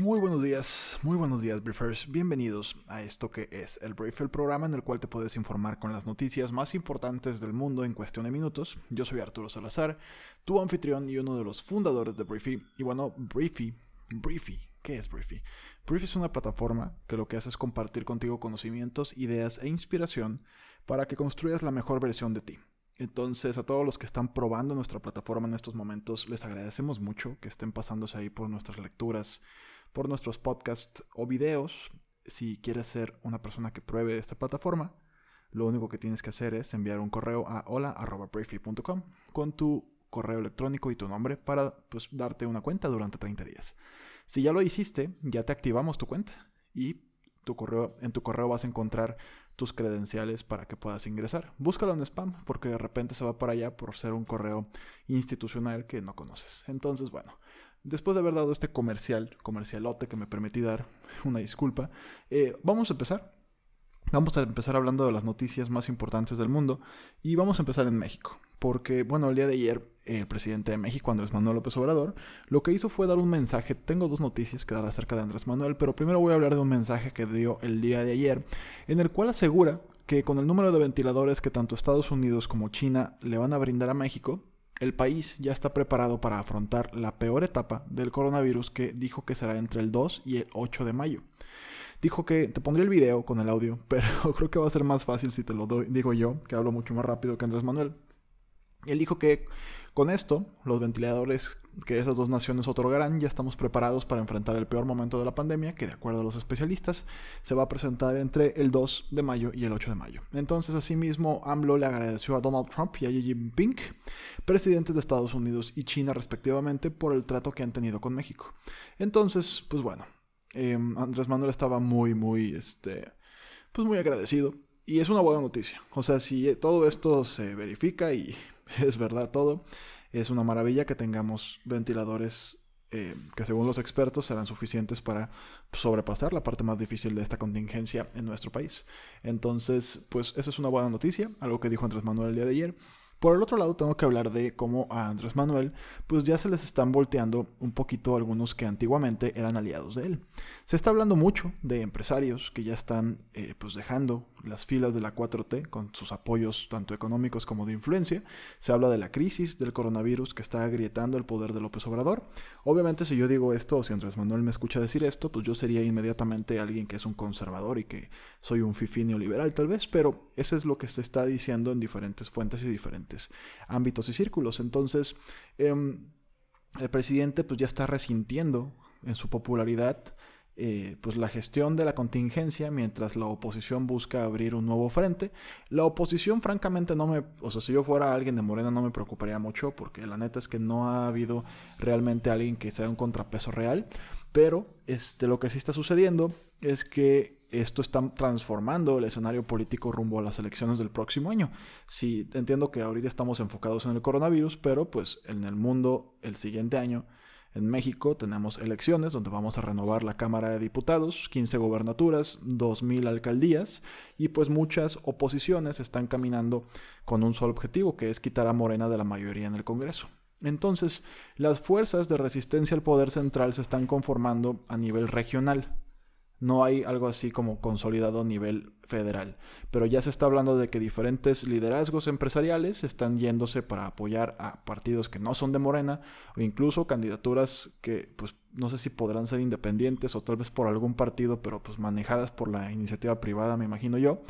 Muy buenos días, muy buenos días Briefers, bienvenidos a esto que es el Brief, el programa en el cual te puedes informar con las noticias más importantes del mundo en cuestión de minutos. Yo soy Arturo Salazar, tu anfitrión y uno de los fundadores de Briefy. Y bueno, Briefy, Briefy, ¿qué es Briefy? Briefy es una plataforma que lo que hace es compartir contigo conocimientos, ideas e inspiración para que construyas la mejor versión de ti. Entonces, a todos los que están probando nuestra plataforma en estos momentos, les agradecemos mucho que estén pasándose ahí por nuestras lecturas, por nuestros podcasts o videos. Si quieres ser una persona que pruebe esta plataforma, lo único que tienes que hacer es enviar un correo a hola.briefy.com con tu correo electrónico y tu nombre para pues, darte una cuenta durante 30 días. Si ya lo hiciste, ya te activamos tu cuenta y tu correo, en tu correo vas a encontrar tus credenciales para que puedas ingresar. Búscalo en spam porque de repente se va para allá por ser un correo institucional que no conoces. Entonces, bueno, Después de haber dado este comercial, comercialote que me permití dar, una disculpa, eh, vamos a empezar. Vamos a empezar hablando de las noticias más importantes del mundo y vamos a empezar en México. Porque, bueno, el día de ayer el presidente de México, Andrés Manuel López Obrador, lo que hizo fue dar un mensaje. Tengo dos noticias que dar acerca de Andrés Manuel, pero primero voy a hablar de un mensaje que dio el día de ayer, en el cual asegura que con el número de ventiladores que tanto Estados Unidos como China le van a brindar a México, el país ya está preparado para afrontar la peor etapa del coronavirus que dijo que será entre el 2 y el 8 de mayo. Dijo que te pondré el video con el audio, pero creo que va a ser más fácil si te lo digo yo, que hablo mucho más rápido que Andrés Manuel. Él dijo que con esto, los ventiladores que esas dos naciones otorgarán, ya estamos preparados para enfrentar el peor momento de la pandemia, que de acuerdo a los especialistas, se va a presentar entre el 2 de mayo y el 8 de mayo. Entonces, asimismo, AMLO le agradeció a Donald Trump y a Xi Jinping, presidentes de Estados Unidos y China respectivamente, por el trato que han tenido con México. Entonces, pues bueno, em, Andrés Manuel estaba muy, muy, este, pues muy agradecido. Y es una buena noticia. O sea, si todo esto se verifica y es verdad todo. Es una maravilla que tengamos ventiladores eh, que según los expertos serán suficientes para sobrepasar la parte más difícil de esta contingencia en nuestro país. Entonces, pues esa es una buena noticia, algo que dijo Andrés Manuel el día de ayer. Por el otro lado, tengo que hablar de cómo a Andrés Manuel, pues ya se les están volteando un poquito algunos que antiguamente eran aliados de él. Se está hablando mucho de empresarios que ya están eh, pues dejando las filas de la 4T con sus apoyos tanto económicos como de influencia. Se habla de la crisis del coronavirus que está agrietando el poder de López Obrador. Obviamente si yo digo esto o si Andrés Manuel me escucha decir esto, pues yo sería inmediatamente alguien que es un conservador y que soy un fifí neoliberal tal vez, pero eso es lo que se está diciendo en diferentes fuentes y diferentes ámbitos y círculos. Entonces, em, el presidente pues ya está resintiendo en su popularidad eh, pues la gestión de la contingencia mientras la oposición busca abrir un nuevo frente. La oposición francamente no me, o sea, si yo fuera alguien de Morena no me preocuparía mucho porque la neta es que no ha habido realmente alguien que sea un contrapeso real, pero este, lo que sí está sucediendo es que esto está transformando el escenario político rumbo a las elecciones del próximo año. Sí, entiendo que ahorita estamos enfocados en el coronavirus, pero pues en el mundo el siguiente año en México tenemos elecciones donde vamos a renovar la Cámara de Diputados, 15 gobernaturas, 2.000 alcaldías y pues muchas oposiciones están caminando con un solo objetivo que es quitar a Morena de la mayoría en el Congreso. Entonces, las fuerzas de resistencia al poder central se están conformando a nivel regional. No hay algo así como consolidado a nivel federal, pero ya se está hablando de que diferentes liderazgos empresariales están yéndose para apoyar a partidos que no son de Morena o incluso candidaturas que pues no sé si podrán ser independientes o tal vez por algún partido, pero pues manejadas por la iniciativa privada, me imagino yo,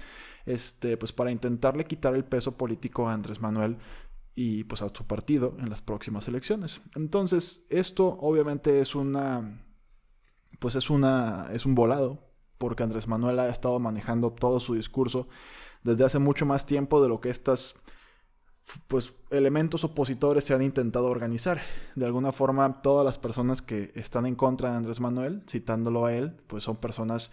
este pues para intentarle quitar el peso político a Andrés Manuel y pues a su partido en las próximas elecciones. Entonces, esto obviamente es una pues es, una, es un volado, porque Andrés Manuel ha estado manejando todo su discurso desde hace mucho más tiempo de lo que estas pues elementos opositores se han intentado organizar. De alguna forma, todas las personas que están en contra de Andrés Manuel, citándolo a él, pues son personas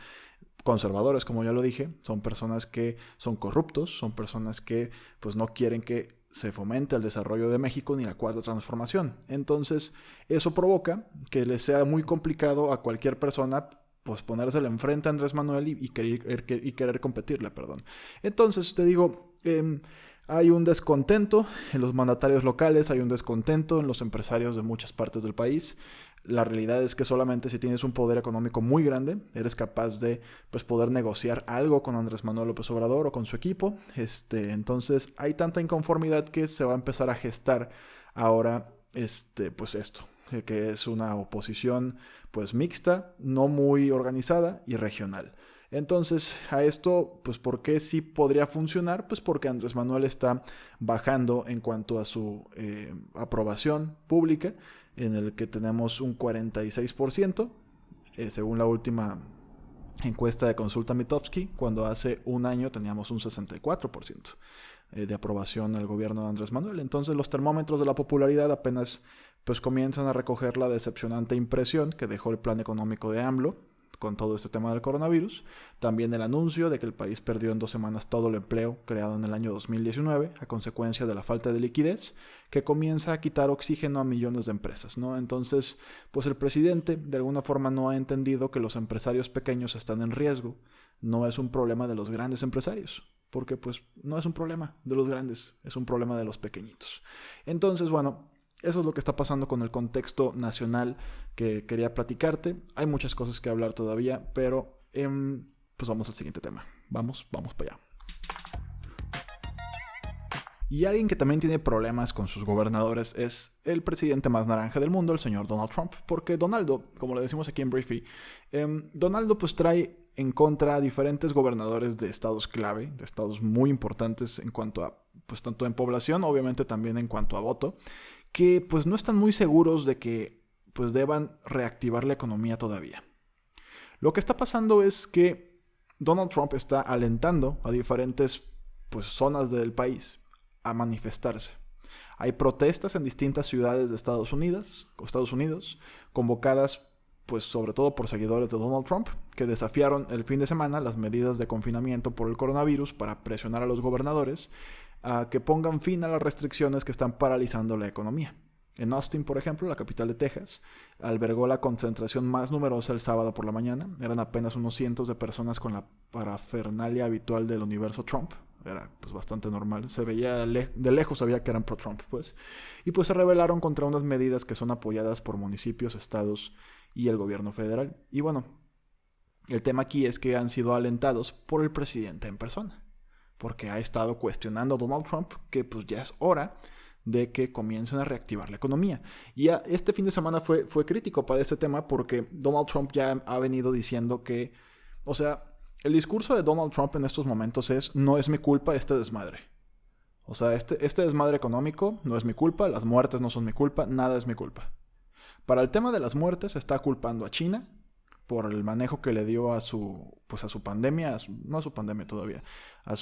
conservadores, como ya lo dije, son personas que son corruptos, son personas que pues no quieren que se fomente el desarrollo de México ni la cuarta transformación. Entonces, eso provoca que le sea muy complicado a cualquier persona pues ponérsela enfrente a Andrés Manuel y, querer, y querer competirle, perdón. Entonces, te digo, em, hay un descontento en los mandatarios locales, hay un descontento en los empresarios de muchas partes del país. La realidad es que solamente si tienes un poder económico muy grande, eres capaz de pues, poder negociar algo con Andrés Manuel López Obrador o con su equipo. Este, entonces hay tanta inconformidad que se va a empezar a gestar ahora este, pues esto, eh, que es una oposición pues mixta, no muy organizada y regional. Entonces, a esto, pues, ¿por qué sí podría funcionar? Pues porque Andrés Manuel está bajando en cuanto a su eh, aprobación pública en el que tenemos un 46%, eh, según la última encuesta de consulta Mitofsky, cuando hace un año teníamos un 64% eh, de aprobación al gobierno de Andrés Manuel. Entonces los termómetros de la popularidad apenas pues comienzan a recoger la decepcionante impresión que dejó el plan económico de AMLO, con todo este tema del coronavirus. También el anuncio de que el país perdió en dos semanas todo el empleo creado en el año 2019 a consecuencia de la falta de liquidez que comienza a quitar oxígeno a millones de empresas, ¿no? Entonces, pues el presidente de alguna forma no ha entendido que los empresarios pequeños están en riesgo. No es un problema de los grandes empresarios, porque pues no es un problema de los grandes, es un problema de los pequeñitos. Entonces, bueno, eso es lo que está pasando con el contexto nacional que quería platicarte. Hay muchas cosas que hablar todavía, pero em, pues vamos al siguiente tema. Vamos, vamos para allá. Y alguien que también tiene problemas con sus gobernadores es el presidente más naranja del mundo, el señor Donald Trump. Porque Donaldo, como le decimos aquí en Briefy, em, Donaldo pues trae en contra a diferentes gobernadores de estados clave, de estados muy importantes en cuanto a, pues tanto en población, obviamente también en cuanto a voto que pues no están muy seguros de que pues deban reactivar la economía todavía. Lo que está pasando es que Donald Trump está alentando a diferentes pues zonas del país a manifestarse. Hay protestas en distintas ciudades de Estados Unidos, Estados Unidos, convocadas pues sobre todo por seguidores de Donald Trump, que desafiaron el fin de semana las medidas de confinamiento por el coronavirus para presionar a los gobernadores a que pongan fin a las restricciones que están paralizando la economía. En Austin, por ejemplo, la capital de Texas, albergó la concentración más numerosa el sábado por la mañana. Eran apenas unos cientos de personas con la parafernalia habitual del universo Trump. Era pues bastante normal. Se veía de lejos, sabía que eran pro-Trump, pues. Y pues se rebelaron contra unas medidas que son apoyadas por municipios, estados y el gobierno federal. Y bueno, el tema aquí es que han sido alentados por el presidente en persona porque ha estado cuestionando a Donald Trump que pues ya es hora de que comiencen a reactivar la economía. Y este fin de semana fue, fue crítico para este tema porque Donald Trump ya ha venido diciendo que, o sea, el discurso de Donald Trump en estos momentos es, no es mi culpa este desmadre. O sea, este, este desmadre económico no es mi culpa, las muertes no son mi culpa, nada es mi culpa. Para el tema de las muertes está culpando a China, por el manejo que le dio a su pues a su pandemia, no a su pandemia todavía, a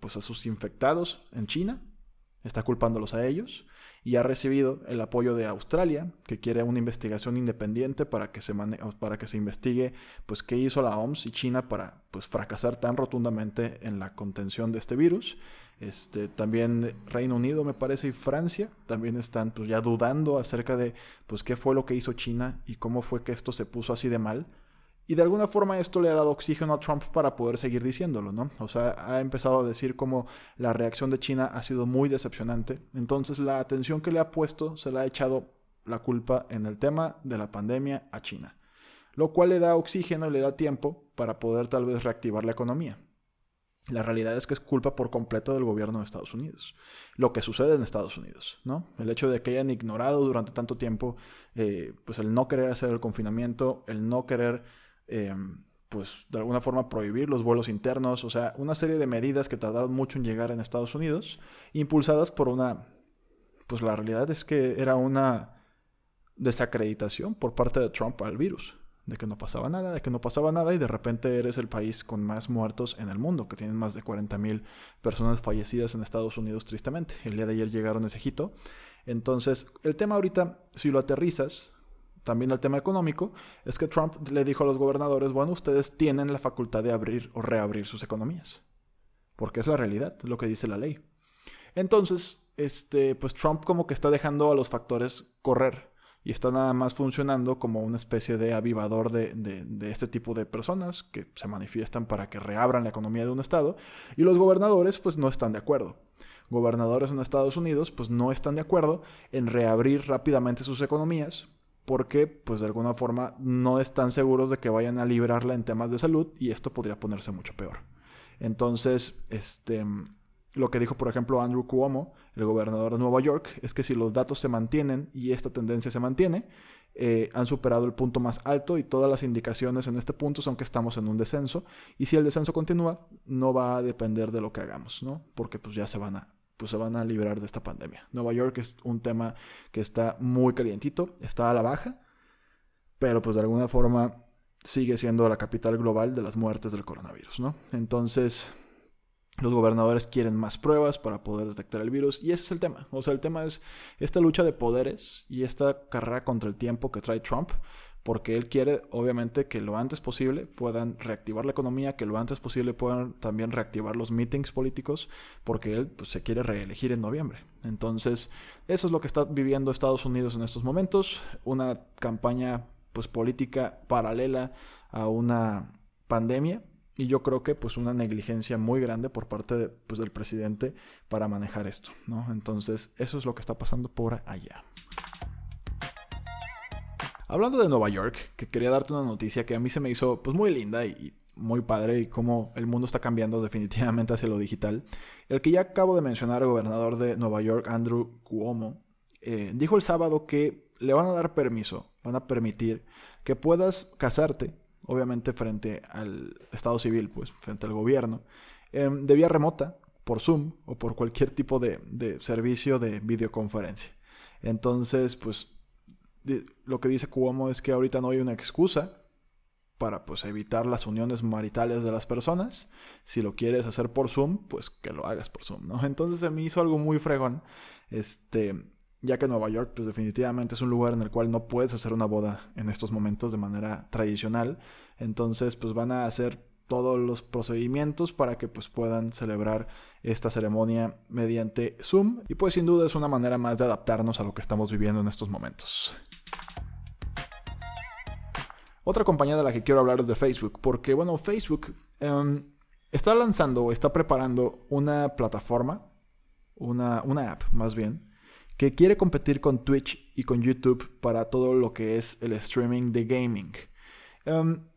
pues a sus infectados en China, está culpándolos a ellos y ha recibido el apoyo de Australia, que quiere una investigación independiente para que se para que se investigue pues qué hizo la OMS y China para pues fracasar tan rotundamente en la contención de este virus. Este, también Reino Unido, me parece, y Francia también están pues, ya dudando acerca de pues, qué fue lo que hizo China y cómo fue que esto se puso así de mal. Y de alguna forma esto le ha dado oxígeno a Trump para poder seguir diciéndolo, ¿no? O sea, ha empezado a decir cómo la reacción de China ha sido muy decepcionante. Entonces la atención que le ha puesto se le ha echado la culpa en el tema de la pandemia a China. Lo cual le da oxígeno y le da tiempo para poder tal vez reactivar la economía. La realidad es que es culpa por completo del gobierno de Estados Unidos. Lo que sucede en Estados Unidos, ¿no? El hecho de que hayan ignorado durante tanto tiempo, eh, pues el no querer hacer el confinamiento, el no querer Em, pues de alguna forma prohibir los vuelos internos, o sea, una serie de medidas que tardaron mucho en llegar en Estados Unidos, impulsadas por una, pues la realidad es que era una desacreditación por parte de Trump al virus, de que no pasaba nada, de que no pasaba nada y de repente eres el país con más muertos en el mundo, que tienen más de 40.000 personas fallecidas en Estados Unidos tristemente. El día de ayer llegaron a ese hito. Entonces, el tema ahorita, si lo aterrizas, también el tema económico, es que Trump le dijo a los gobernadores, bueno, ustedes tienen la facultad de abrir o reabrir sus economías, porque es la realidad, lo que dice la ley. Entonces, este, pues Trump como que está dejando a los factores correr y está nada más funcionando como una especie de avivador de, de, este tipo de personas que se manifiestan para que reabran la economía de un estado y los gobernadores pues no están de acuerdo. Gobernadores en Estados Unidos pues no están de acuerdo en reabrir rápidamente sus economías porque pues de alguna forma no están seguros de que vayan a librarla en temas de salud y esto podría ponerse mucho peor. Entonces, este lo que dijo, por ejemplo, Andrew Cuomo, el gobernador de Nueva York, es que si los datos se mantienen y esta tendencia se mantiene, eh, han superado el punto más alto y todas las indicaciones en este punto son que estamos en un descenso y si el descenso continúa no va a depender de lo que hagamos, ¿no? Porque pues ya se van a pues se van a librar de esta pandemia. Nueva York es un tema que está muy calientito, está a la baja, pero pues de alguna forma sigue siendo la capital global de las muertes del coronavirus, ¿no? Entonces, los gobernadores quieren más pruebas para poder detectar el virus y ese es el tema. O sea, el tema es esta lucha de poderes y esta carrera contra el tiempo que trae Trump, porque él quiere obviamente que lo antes posible puedan reactivar la economía, que lo antes posible puedan también reactivar los meetings políticos, porque él pues, se quiere reelegir en noviembre. Entonces, eso es lo que está viviendo Estados Unidos en estos momentos, una campaña pues política paralela a una pandemia y yo creo que pues una negligencia muy grande por parte pues, del presidente para manejar esto, ¿no? Entonces eso es lo que está pasando por allá. Hablando de Nueva York, que quería darte una noticia que a mí se me hizo pues muy linda y, muy padre y cómo el mundo está cambiando definitivamente hacia lo digital. El que ya acabo de mencionar, el gobernador de Nueva York, Andrew Cuomo, eh, dijo el sábado que le van a dar permiso, van a permitir que puedas casarte obviamente frente al Estado civil, pues frente al gobierno, em, de vía remota, por Zoom o por cualquier tipo de, servicio de videoconferencia. Entonces, pues lo que dice Cuomo es que ahorita no hay una excusa para pues evitar las uniones maritales de las personas. Si lo quieres hacer por Zoom, pues que lo hagas por Zoom, ¿no? Entonces se me hizo algo muy fregón. Este, ya que Nueva York pues definitivamente es un lugar en el cual no puedes hacer una boda en estos momentos de manera tradicional, entonces pues van a hacer todos los procedimientos para que pues puedan celebrar esta ceremonia mediante Zoom y pues sin duda es una manera más de adaptarnos a lo que estamos viviendo en estos momentos. Otra compañía de la que quiero hablar es de Facebook, porque bueno, Facebook em, está lanzando o está preparando una plataforma, una, una app más bien, que quiere competir con Twitch y con YouTube para todo lo que es el streaming de gaming. Em,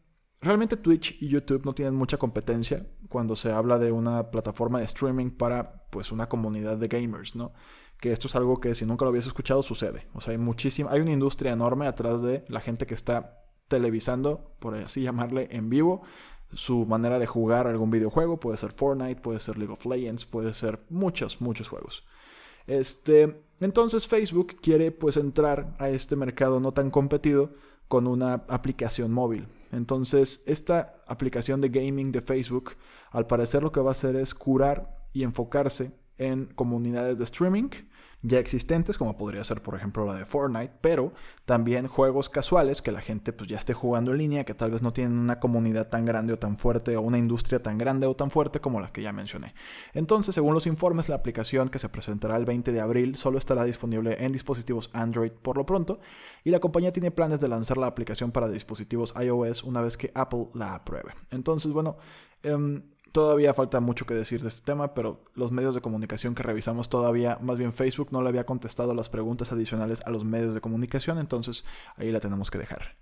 realmente Twitch y YouTube no tienen mucha competencia cuando se habla de una plataforma de streaming para pues una comunidad de gamers, ¿no? Que esto es algo que si nunca lo habías escuchado sucede. O sea, hay muchísima, hay una industria enorme atrás de la gente que está televisando, por así llamarle, en vivo su manera de jugar algún videojuego. Puede ser Fortnite, puede ser League of Legends, puede ser muchos, muchos juegos. Este, entonces Facebook quiere pues entrar a este mercado no tan competido con una aplicación móvil. Entonces, esta aplicación de gaming de Facebook, al parecer lo que va a hacer es curar y enfocarse en comunidades de streaming ya existentes, como podría ser por ejemplo la de Fortnite, pero también juegos casuales que la gente pues ya esté jugando en línea, que tal vez no tienen una comunidad tan grande o tan fuerte o una industria tan grande o tan fuerte como las que ya mencioné. Entonces, según los informes, la aplicación que se presentará el 20 de abril solo estará disponible en dispositivos Android por lo pronto, y la compañía tiene planes de lanzar la aplicación para dispositivos iOS una vez que Apple la apruebe. Entonces, bueno, em, Todavía falta mucho que decir de este tema, pero los medios de comunicación que revisamos todavía, más bien Facebook no le había contestado las preguntas adicionales a los medios de comunicación, entonces ahí la tenemos que dejar.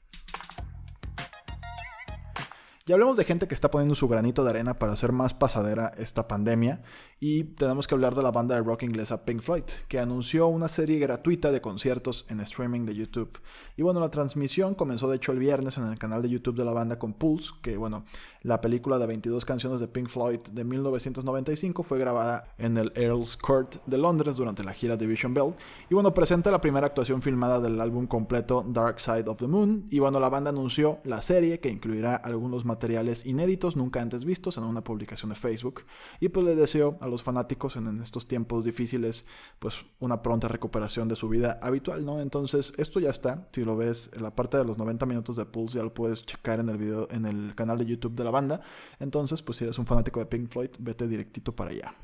Y hablemos de gente que está poniendo su granito de arena para hacer más pasadera esta pandemia. Y tenemos que hablar de la banda de rock inglesa Pink Floyd, que anunció una serie gratuita de conciertos en streaming de YouTube. Y bueno, la transmisión comenzó de hecho el viernes en el canal de YouTube de la banda con Pulse, que bueno, la película de 22 canciones de Pink Floyd de 1995 fue grabada en el Earl's Court de Londres durante la gira Division Bell. Y bueno, presenta la primera actuación filmada del álbum completo Dark Side of the Moon. Y bueno, la banda anunció la serie que incluirá algunos materiales inéditos nunca antes vistos en una publicación de Facebook. Y pues le deseo a los fanáticos en, estos tiempos difíciles pues una pronta recuperación de su vida habitual, ¿no? Entonces esto ya está, si lo ves en la parte de los 90 minutos de Pulse ya lo puedes checar en el video, en el canal de YouTube de la banda. Entonces pues si eres un fanático de Pink Floyd, vete directito para allá.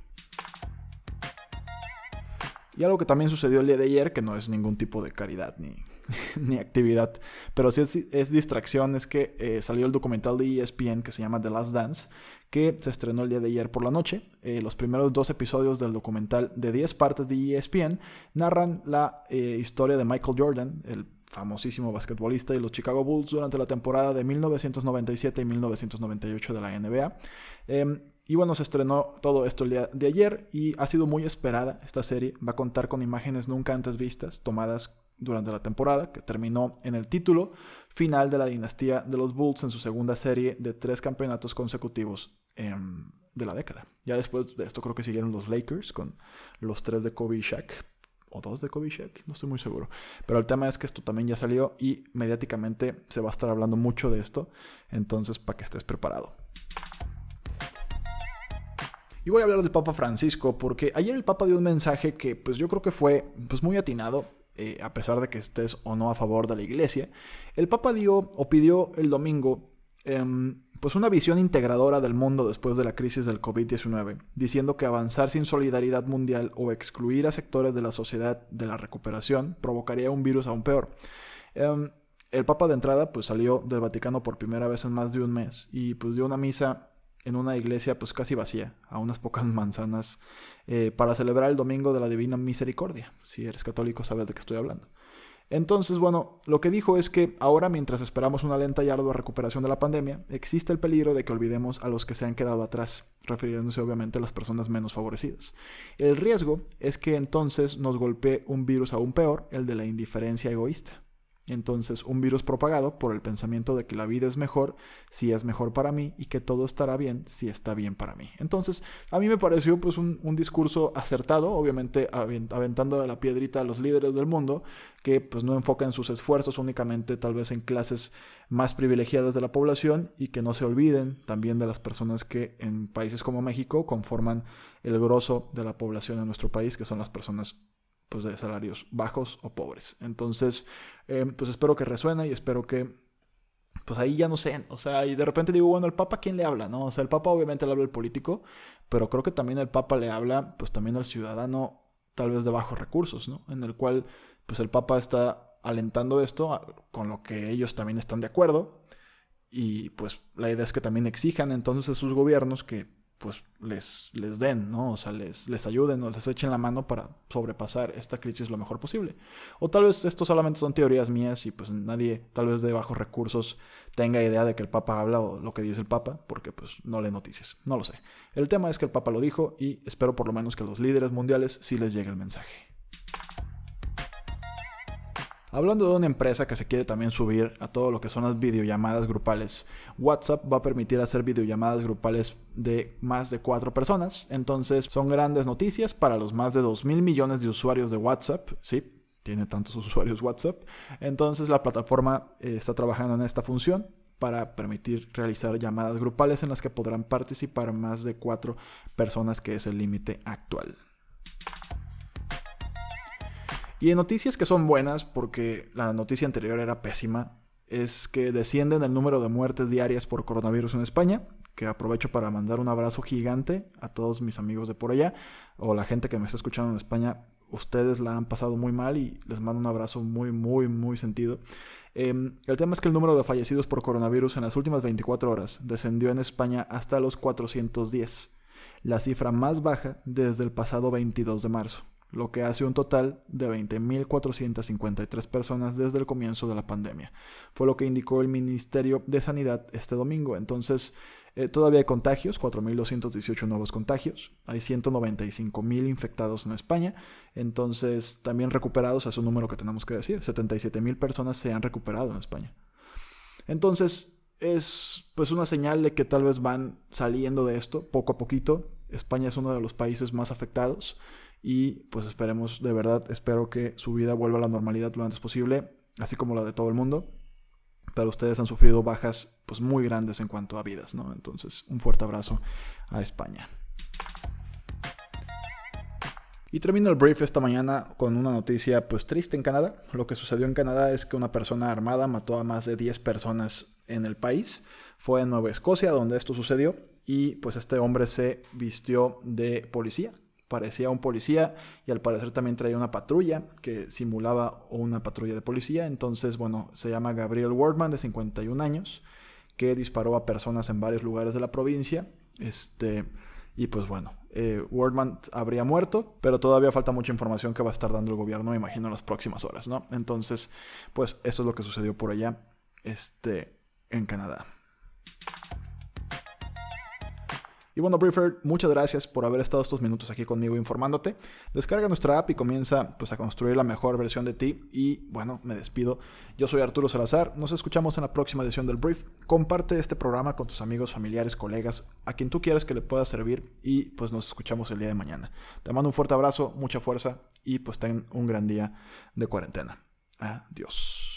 Y algo que también sucedió el día de ayer, que no es ningún tipo de caridad ni, ni actividad, pero sí es, distracción, es que eh, salió el documental de ESPN que se llama The Last Dance, que se estrenó el día de ayer por la noche. Eh, los primeros dos episodios del documental de 10 partes de ESPN narran la eh, historia de Michael Jordan, el famosísimo basquetbolista y los Chicago Bulls durante la temporada de 1997 y 1998 de la NBA. Em, y bueno, se estrenó todo esto el día de ayer y ha sido muy esperada esta serie. Va a contar con imágenes nunca antes vistas, tomadas durante la temporada, que terminó en el título final de la dinastía de los Bulls en su segunda serie de tres campeonatos consecutivos em, de la década. Ya después de esto creo que siguieron los Lakers con los tres de Kobe y Shaq, o dos de Shaq, no estoy muy seguro. Pero el tema es que esto también ya salió y mediáticamente se va a estar hablando mucho de esto, entonces para que estés preparado. Y voy a hablar del Papa Francisco porque ayer el Papa dio un mensaje que pues yo creo que fue pues muy atinado eh, a pesar de que estés o no a favor de la iglesia, el Papa dio o pidió el domingo em, pues una visión integradora del mundo después de la crisis del COVID-19, diciendo que avanzar sin solidaridad mundial o excluir a sectores de la sociedad de la recuperación provocaría un virus aún peor. Em, el Papa de entrada pues salió del Vaticano por primera vez en más de un mes y pues dio una misa en una iglesia pues casi vacía, a unas pocas manzanas, eh, para celebrar el Domingo de la Divina Misericordia. Si eres católico sabes de qué estoy hablando. Entonces, bueno, lo que dijo es que ahora mientras esperamos una lenta y ardua recuperación de la pandemia, existe el peligro de que olvidemos a los que se han quedado atrás, refiriéndose obviamente a las personas menos favorecidas. El riesgo es que entonces nos golpee un virus aún peor, el de la indiferencia egoísta. Entonces, un virus propagado por el pensamiento de que la vida es mejor si es mejor para mí y que todo estará bien si está bien para mí. Entonces, a mí me pareció pues un, discurso acertado, obviamente aventando la piedrita a los líderes del mundo, que pues no enfocan sus esfuerzos únicamente tal vez en clases más privilegiadas de la población y que no se olviden también de las personas que en países como México conforman el grosso de la población en nuestro país, que son las personas pues de salarios bajos o pobres. Entonces, eh, pues espero que resuene y espero que, pues ahí ya no sé, o sea, y de repente digo, bueno, el Papa, ¿quién le habla? ¿No? O sea, el Papa obviamente le habla al político, pero creo que también el Papa le habla, pues también al ciudadano tal vez de bajos recursos, ¿no? En el cual, pues el Papa está alentando esto con lo que ellos también están de acuerdo y pues la idea es que también exijan entonces a sus gobiernos que pues les, les den, ¿no? O sea, les, les ayuden o les echen la mano para sobrepasar esta crisis lo mejor posible. O tal vez esto solamente son teorías mías y pues nadie, tal vez de bajos recursos, tenga idea de que el Papa habla o lo que dice el Papa, porque pues no lee noticias, no lo sé. El tema es que el Papa lo dijo y espero por lo menos que a los líderes mundiales sí les llegue el mensaje. Hablando de una empresa que se quiere también subir a todo lo que son las videollamadas grupales, WhatsApp va a permitir hacer videollamadas grupales de más de cuatro personas. Entonces son grandes noticias para los más de 2 mil millones de usuarios de WhatsApp. Sí, tiene tantos usuarios WhatsApp. Entonces la plataforma eh, está trabajando en esta función para permitir realizar llamadas grupales en las que podrán participar más de cuatro personas, que es el límite actual. Y en noticias que son buenas, porque la noticia anterior era pésima, es que descienden el número de muertes diarias por coronavirus en España, que aprovecho para mandar un abrazo gigante a todos mis amigos de por allá, o la gente que me está escuchando en España, ustedes la han pasado muy mal y les mando un abrazo muy, muy, muy sentido. Em, el tema es que el número de fallecidos por coronavirus en las últimas 24 horas descendió en España hasta los 410, la cifra más baja desde el pasado 22 de marzo lo que hace un total de 20.453 personas desde el comienzo de la pandemia. Fue lo que indicó el Ministerio de Sanidad este domingo. Entonces, eh, todavía hay contagios, 4.218 nuevos contagios, hay 195.000 infectados en España, entonces también recuperados, es un número que tenemos que decir, 77.000 personas se han recuperado en España. Entonces, es pues una señal de que tal vez van saliendo de esto poco a poquito. España es uno de los países más afectados y pues esperemos, de verdad, espero que su vida vuelva a la normalidad lo antes posible, así como la de todo el mundo. Pero ustedes han sufrido bajas pues muy grandes en cuanto a vidas, ¿no? Entonces, un fuerte abrazo a España. Y termino el brief esta mañana con una noticia pues triste en Canadá. Lo que sucedió en Canadá es que una persona armada mató a más de 10 personas en el país. Fue en Nueva Escocia donde esto sucedió y pues este hombre se vistió de policía parecía un policía y al parecer también traía una patrulla que simulaba una patrulla de policía. Entonces, bueno, se llama Gabriel Wardman, de 51 años, que disparó a personas en varios lugares de la provincia. Este, y pues bueno, eh, Wardman habría muerto, pero todavía falta mucha información que va a estar dando el gobierno, me imagino, en las próximas horas, ¿no? Entonces, pues eso es lo que sucedió por allá, este, en Canadá. Y bueno, Briefer, muchas gracias por haber estado estos minutos aquí conmigo informándote. Descarga nuestra app y comienza pues, a construir la mejor versión de ti. Y bueno, me despido. Yo soy Arturo Salazar. Nos escuchamos en la próxima edición del Brief. Comparte este programa con tus amigos, familiares, colegas, a quien tú quieras que le pueda servir. Y pues nos escuchamos el día de mañana. Te mando un fuerte abrazo, mucha fuerza y pues ten un gran día de cuarentena. Adiós.